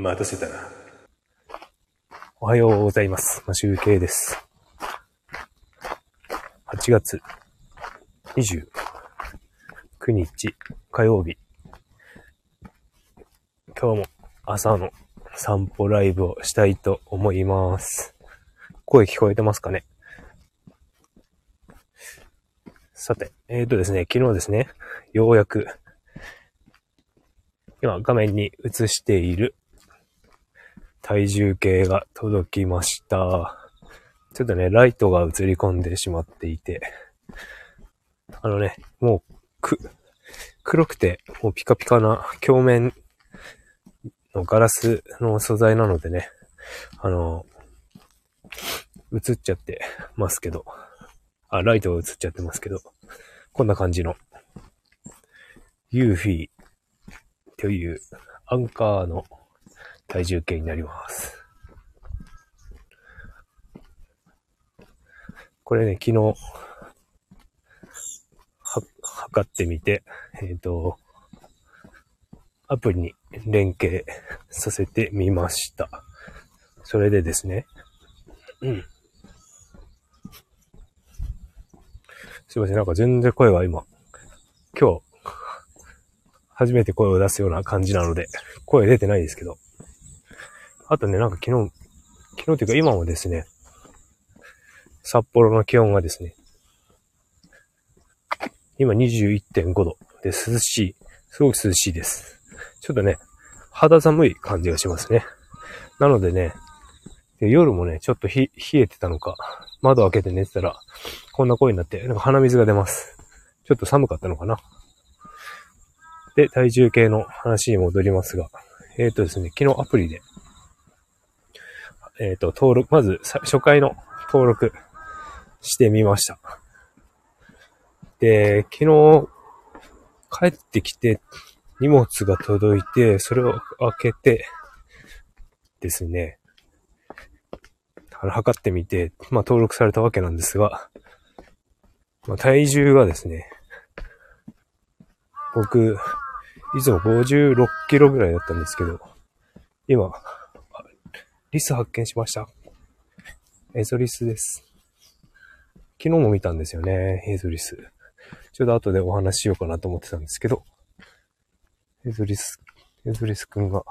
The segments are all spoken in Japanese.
待たせたな。おはようございます。まあ、集計です。8月29日火曜日。今日も朝の散歩ライブをしたいと思います。声聞こえてますかね？さて、えーとですね、昨日ですね、ようやく、今画面に映している体重計が届きました。ちょっとね、ライトが映り込んでしまっていて、あのね、もう、く、黒くて、もうピカピカな鏡面のガラスの素材なのでね、あの、映っちゃってますけど、あ、ライトが映っちゃってますけど、こんな感じの、ユーフィーというアンカーの体重計になります。これね、昨日、は、測ってみて、えっ、と、アプリに連携させてみました。それでですね、うん。すいません、なんか全然声が今、今日、初めて声を出すような感じなので、声出てないですけど。あとね、なんか昨日、昨日というか今もですね、札幌の気温がですね、今21.5度で涼しい、すごく涼しいです。ちょっとね、肌寒い感じがしますね。なのでね、で夜もね、ちょっと冷えてたのか、窓開けて寝てたら、こんな声になって、なんか鼻水が出ます。ちょっと寒かったのかな。で、体重計の話に戻りますが、えっ、とですね、昨日アプリで、えっ、と、登録、まず初回の登録してみました。で、昨日、帰ってきて荷物が届いて、それを開けて、ですね、測ってみて、まあ、登録されたわけなんですが、まあ、体重がですね、僕、いつも56キロぐらいだったんですけど、今、リス発見しました。エゾリスです。昨日も見たんですよね、エゾリス。ちょうど後でお話ししようかなと思ってたんですけど、エゾリス、エゾリスくんが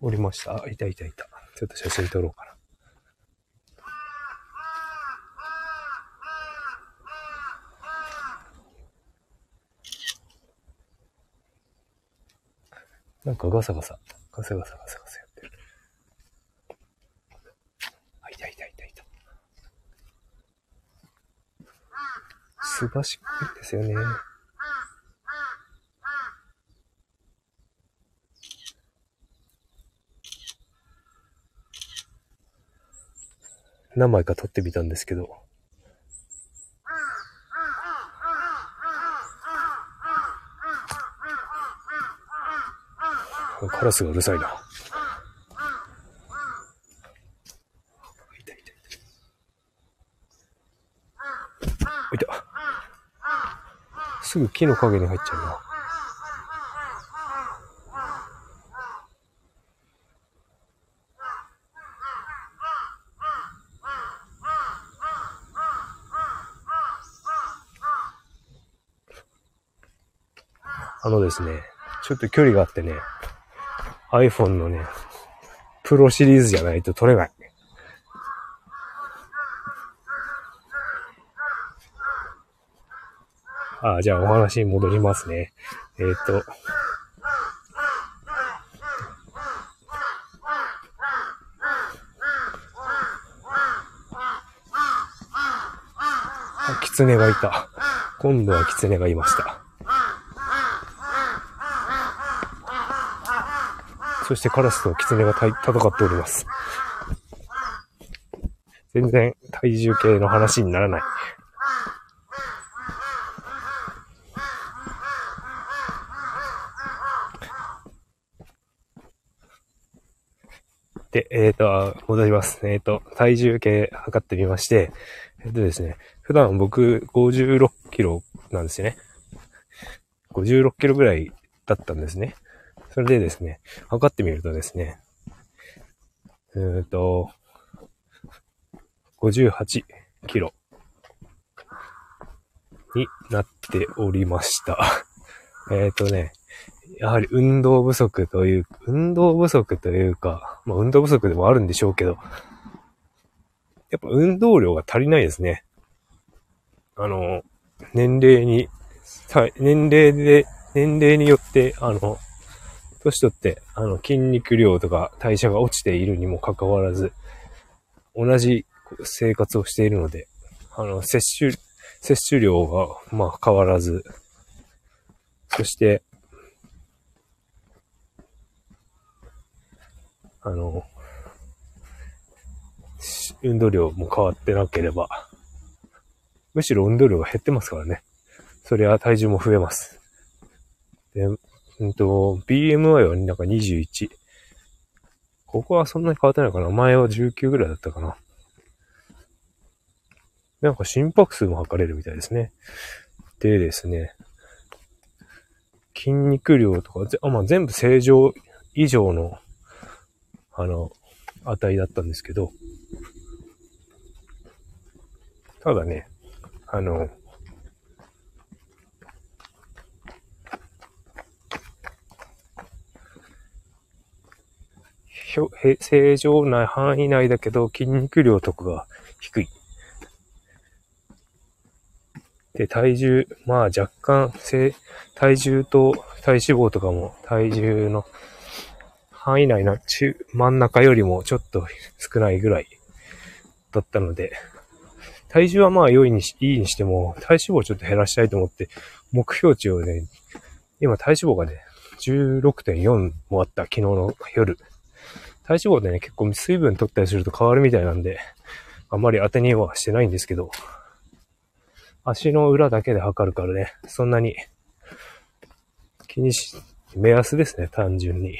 おりました。あ、いたいたいた。ちょっと写真撮ろうかな。なんかガサガサ、ガサガサガサガサやってる。あ、いたいたいたいた。すばしっこいですよね。何枚か撮ってみたんですけど、カラスがうるさいな。いたいたいた。いた。すぐ木の陰に入っちゃうな。あのですね、ちょっと距離があってね、iPhone のね、プロシリーズじゃないと撮れない。あじゃあお話に戻りますね。えっ、と、あ、狐がいた。今度は狐がいました。そしてカラスと狐がたい戦っております。全然体重計の話にならない。えっ、と、戻ります。えっ、と、体重計測ってみまして、えっ、とですね、普段僕56キロなんですよね。56キロぐらいだったんですね。それでですね、測ってみるとですね、えっ、ー、と、58キロになっておりました。えっとね、やはり運動不足という、運動不足というか、まあ運動不足でもあるんでしょうけど、やっぱ運動量が足りないですね。あの、年齢に、年齢で、年齢によって、あの、年取って、あの、筋肉量とか代謝が落ちているにもかかわらず、同じ生活をしているので、あの、摂取、摂取量が、まあ、変わらず、そして、あの、運動量も変わってなければ、むしろ運動量が減ってますからね。そりゃ体重も増えます。で、うんと、BMI はなんか21。ここはそんなに変わってないかな。前は19ぐらいだったかな。なんか心拍数も測れるみたいですね。でですね、筋肉量とか、あまあ、全部正常以上の、あの、値だったんですけど、ただね、あの、正常な範囲内だけど筋肉量とかが低い。で、体重、まあ若干、体重と体脂肪とかも体重の範囲内な中、真ん中よりもちょっと少ないぐらいだったので、体重はまあ良いにし、いいにしても、体脂肪をちょっと減らしたいと思って、目標値をね、今体脂肪がね、16.4もあった、昨日の夜。体脂肪でね、結構水分取ったりすると変わるみたいなんで、あんまり当てにはしてないんですけど、足の裏だけで測るからね、そんなに気にし、目安ですね、単純に。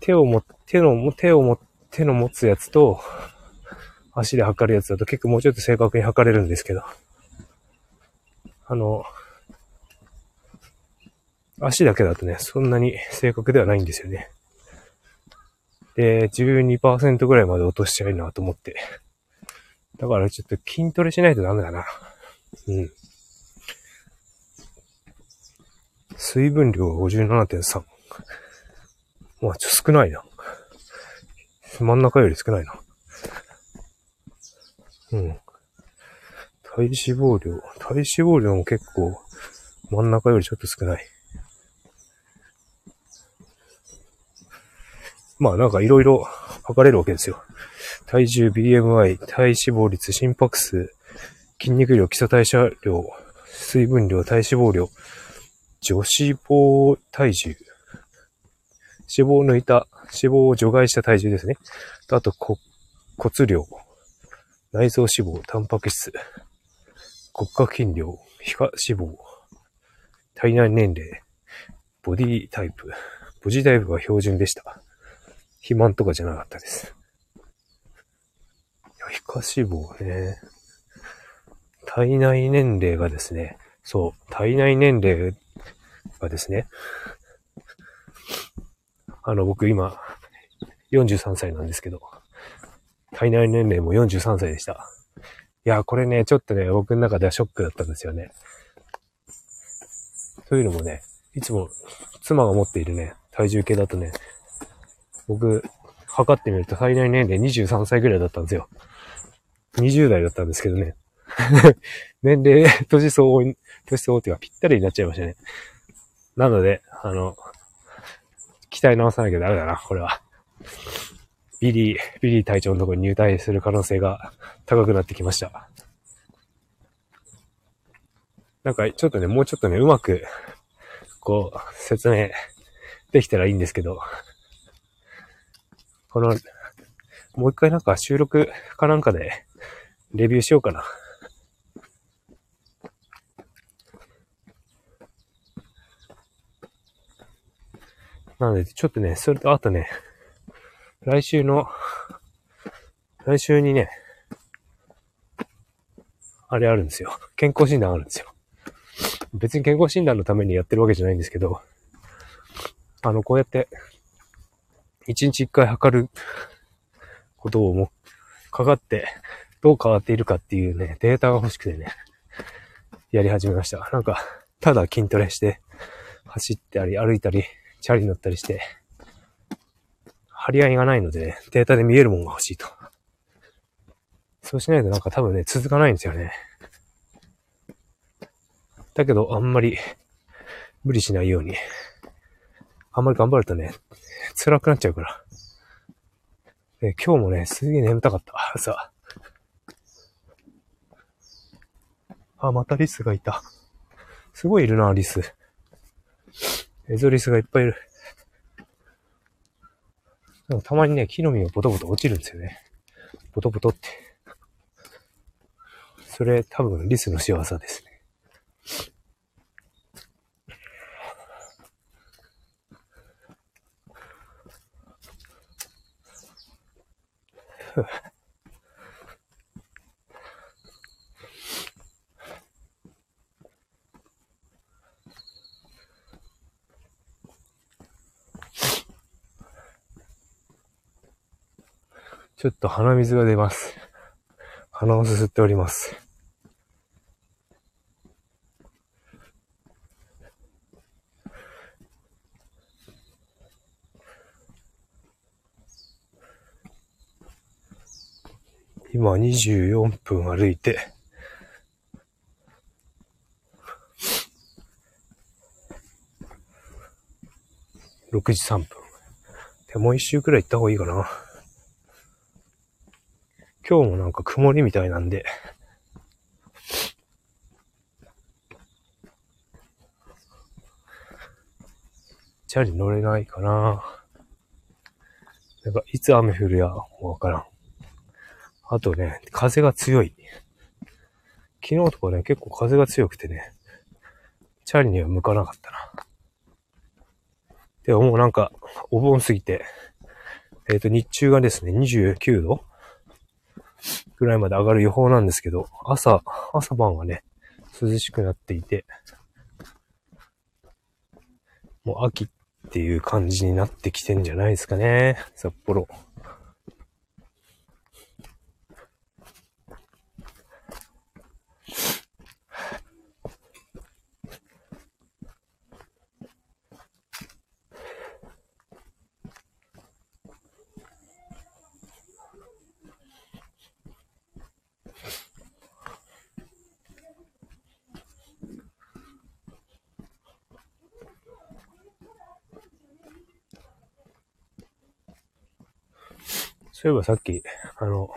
手をも、手の、手をも、手の持つやつと、足で測るやつだと結構もうちょっと正確に測れるんですけど、あの、足だけだとね、そんなに正確ではないんですよね。で、12%ぐらいまで落としちゃいなと思って。だからちょっと筋トレしないとダメだな。うん。水分量が57.3。まあ、ちょ少ないな。真ん中より少ないな。うん。体脂肪量、体脂肪量も結構真ん中よりちょっと少ない。まあなんかいろいろ測れるわけですよ。体重、BMI、体脂肪率、心拍数、筋肉量、基礎代謝量、水分量、体脂肪量、女子肪体重、脂肪を抜いた、脂肪を除外した体重ですね。とあと骨量、内臓脂肪、タンパク質、骨格筋量、皮下脂肪、体内年齢、ボディタイプ。ボディタイプが標準でした。肥満とかじゃなかったです。皮下脂肪ね。体内年齢がですね、そう、体内年齢がですね、あの、僕今、43歳なんですけど、体内年齢も43歳でした。いや、これね、ちょっとね、僕の中ではショックだったんですよね。というのもね、いつも妻が持っているね、体重計だとね、僕、測ってみると体内年齢23歳ぐらいだったんですよ。20代だったんですけどね。年齢、年相応、年相応っていうかぴったりになっちゃいましたね。なので、あの、鍛え直さなきゃダメだな、これは。ビリー、ビリー隊長のところに入隊する可能性が高くなってきました。なんか、ちょっとね、もうちょっとね、うまく、こう、説明できたらいいんですけど、この、もう一回なんか収録かなんかでレビューしようかな。なので、ちょっとね、それとあとね、来週の、来週にね、あれあるんですよ。健康診断あるんですよ。別に健康診断のためにやってるわけじゃないんですけど、あの、こうやって、一日一回測ることをも、かかって、どう変わっているかっていうね、データが欲しくてね、やり始めました。なんか、ただ筋トレして、走ったり、歩いたり、チャリに乗ったりして、張り合いがないので、データで見えるもんが欲しいと。そうしないとなんか多分ね、続かないんですよね。だけど、あんまり無理しないように。あんまり頑張るとね、辛くなっちゃうから。で今日もね、すげえ眠たかった。朝。あ、またリスがいた。すごいいるな、リス。エゾリスがいっぱいいる。でもたまにね、木の実がボトボト落ちるんですよね。ボトボトって。それ多分リスの仕業ですね。ちょっと鼻水が出ます。鼻をすすっております。今24分歩いて、6時3分。でもう一周くらい行った方がいいかな。今日もなんか曇りみたいなんで、チャリ乗れないかな。なんかいつ雨降るやわからん。あとね、風が強い。昨日とかね、結構風が強くてね、チャリには向かなかったな。でももうなんか、お盆過ぎて、えっ、ー、と、日中がですね、29度ぐらいまで上がる予報なんですけど、朝、朝晩はね、涼しくなっていて、もう秋っていう感じになってきてんじゃないですかね、札幌。そういえばさっき、あの、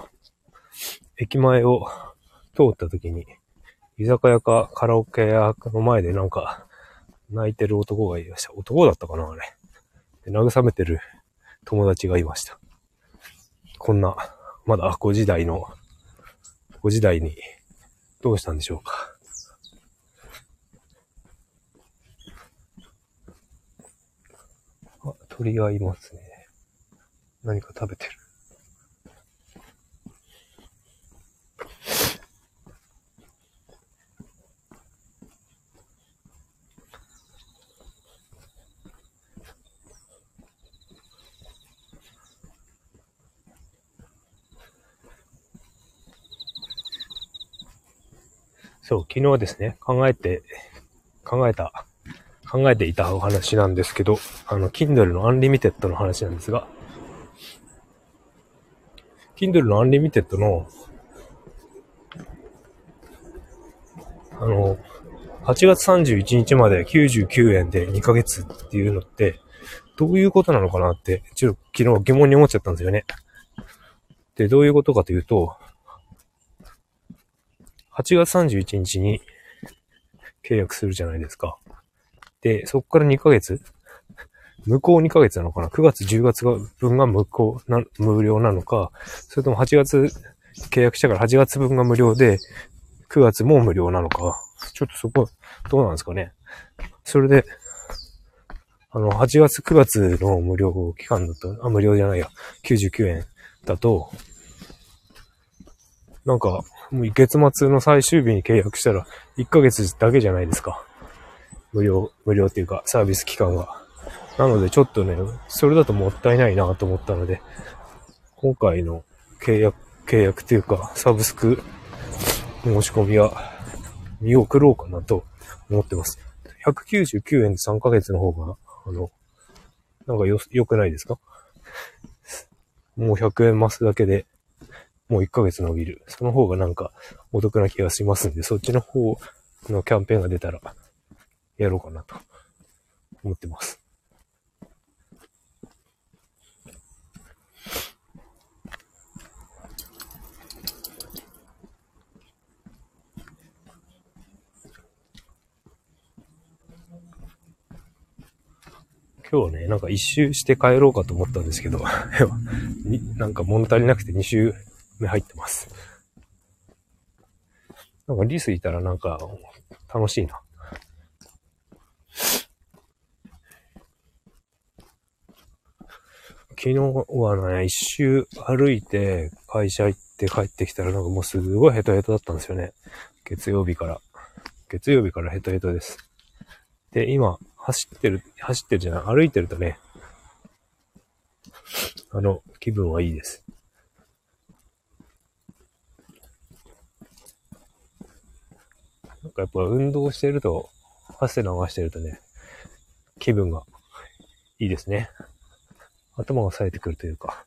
駅前を通った時に、居酒屋かカラオケ屋の前でなんか、泣いてる男がいました。男だったかなあれ。で慰めてる友達がいました。こんな、まだ5時台の、5時台に、どうしたんでしょうか。あ、鳥がいますね。何か食べてる。そう、昨日ですね、考えて、考えた、考えていたお話なんですけど、あの、Kindle の Unlimited の話なんですが、Kindle の Unlimited の、あの、8月31日まで99円で2ヶ月っていうのって、どういうことなのかなって、ちょっと昨日疑問に思っちゃったんですよね。で、どういうことかというと、8月31日に契約するじゃないですか。で、そこから2ヶ月無効2ヶ月なのかな ?9 月、10月分が無効な、無料なのか、それとも8月契約したから8月分が無料で、9月も無料なのか、ちょっとそこ、どうなんですかね？それで、あの、8月、9月の無料期間だと、あ、無料じゃないや、99円だと、なんか、もう月末の最終日に契約したら、1ヶ月だけじゃないですか。無料、無料っていうか、サービス期間が。なので、ちょっとね、それだともったいないなと思ったので、今回の契約、契約っていうか、サブスク申し込みは見送ろうかなと思ってます。199円で3ヶ月の方が、あの、なんかよ、良くないですか？もう100円増すだけで、もう1ヶ月伸びる。その方がなんかお得な気がしますんで、そっちの方のキャンペーンが出たら、やろうかなと思ってます。今日はね、なんか一周して帰ろうかと思ったんですけど、なんか物足りなくて2周入ってます。なんかリスいたらなんか楽しいな。昨日はね、一周歩いて会社行って帰ってきたらなんかもうすごいヘトヘトだったんですよね。月曜日から。月曜日からヘトヘトです。で、今、走ってる、走ってるじゃない、歩いてるとね、あの、気分はいいです。なんかやっぱ運動してると、汗流してるとね、気分がいいですね。頭が冴えてくるというか、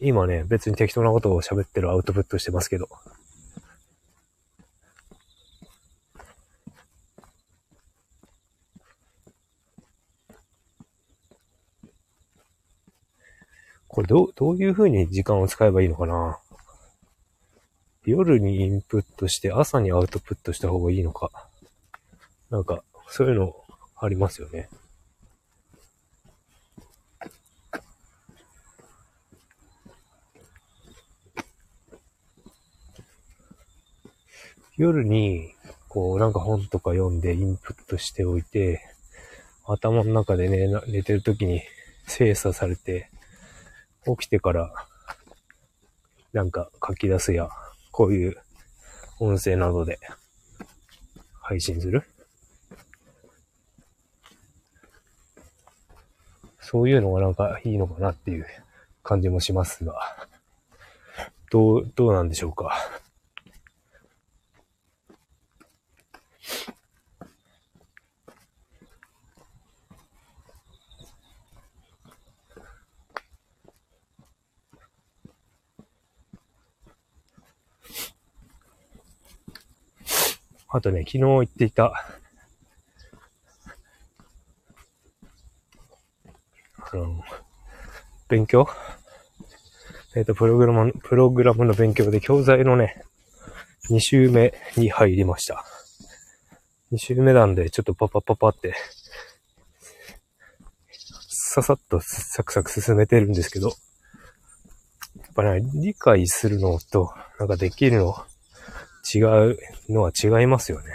今ね、別に適当なことを喋ってるアウトプットしてますけど、これどう、どういう風に時間を使えばいいのかな？夜にインプットして朝にアウトプットした方がいいのか。なんか、そういうのありますよね。夜に、こう、なんか本とか読んでインプットしておいて、頭の中でね、寝てる時に精査されて、起きてから、なんか書き出すや、こういう音声などで配信する？そういうのがなんかいいのかなっていう感じもしますが、どう、どうなんでしょうか？あとね、昨日言っていた、あの、勉強？えっ、ー、と、プログラム、プログラムの勉強で教材のね、2週目に入りました。2週目なんで、ちょっとパパパパって、ささっとサクサク進めてるんですけど、やっぱね、理解するのと、なんかできるの、違うのは違いますよね。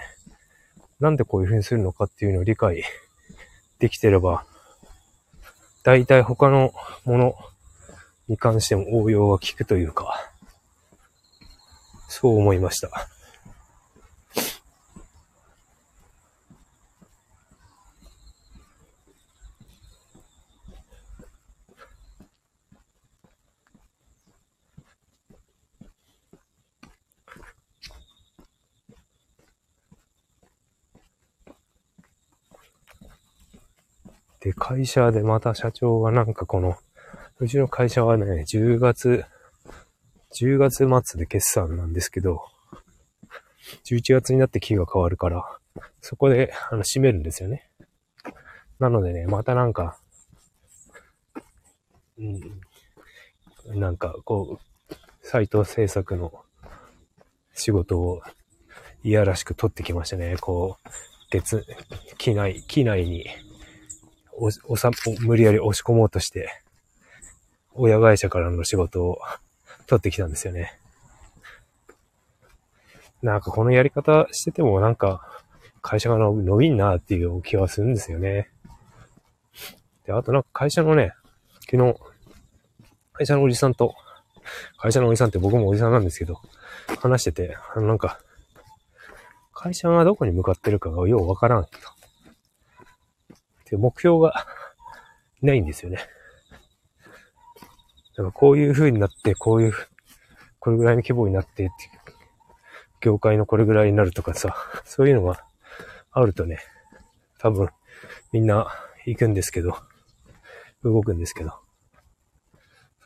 なんでこういう風にするのかっていうのを理解 できてれば、大体他のものに関しても応用が効くというか、そう思いました。で、会社でまた社長がなんかこの、うちの会社はね、10月、10月末で決算なんですけど、11月になって期が変わるから、そこで、あの、閉めるんですよね。なのでね、またなんか、うん、なんか、こう、サイト制作の仕事をいやらしく取ってきましたね。こう、月、機内、機内にお、おさ、無理やり押し込もうとして、親会社からの仕事を取ってきたんですよね。なんかこのやり方しててもなんか会社が伸びんなっていう気はするんですよね。で、あとなんか会社のね、昨日、会社のおじさんと、会社のおじさんって僕もおじさんなんですけど、話してて、あのなんか、会社がどこに向かってるかがようわからんと。で、目標が ないんですよね。だからこういう風になって、こういうこれぐらいの規模になってって、業界のこれぐらいになるとかさ、そういうのがあるとね、多分みんな行くんですけど、動くんですけど、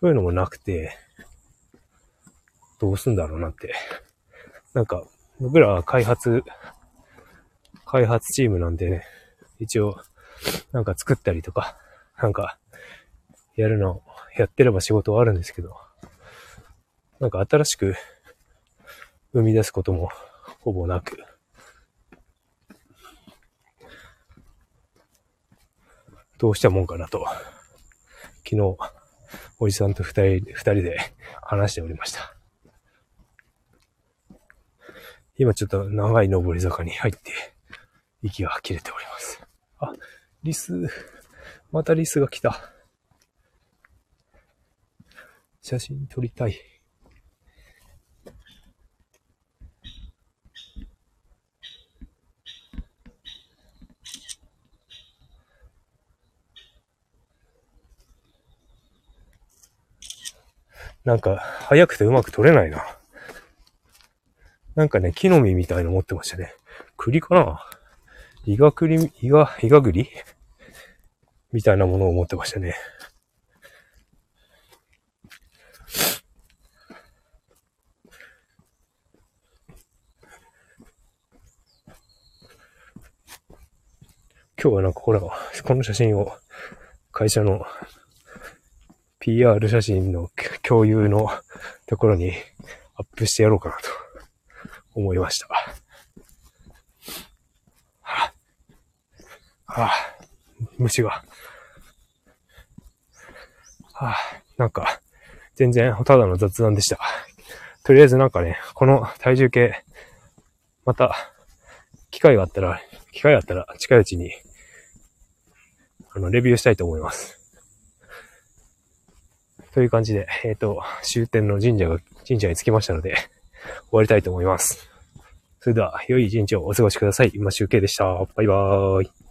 そういうのもなくて、どうすんだろうなって。なんか、僕らは開発、開発チームなんでね、一応、なんか作ったりとか、なんか、やるの、やってれば仕事はあるんですけど、なんか新しく生み出すこともほぼなく、どうしたもんかなと、昨日、おじさんと二人、二人で話しておりました。今ちょっと長い上り坂に入って、息が切れております。あ、リス、またリスが来た。写真撮りたい。なんか、早くてうまく撮れないな。なんかね、木の実みたいの持ってましたね。栗かな？イガ栗、イガ、イガ栗みたいなものを持ってましたね。今日はなんかこれ、この写真を会社の PR 写真の共有のところにアップしてやろうかなと思いました。はあ、はあ、虫が。はあ、なんか、全然ただの雑談でした。とりあえずなんかね、この体重計、また、機会があったら、機会があったら近いうちに、あの、レビューしたいと思います。という感じで、えっ、ー、と、終点の神社が、神社に着きましたので、終わりたいと思います。それでは、良い一日をお過ごしください。今集計でした。バイバーイ。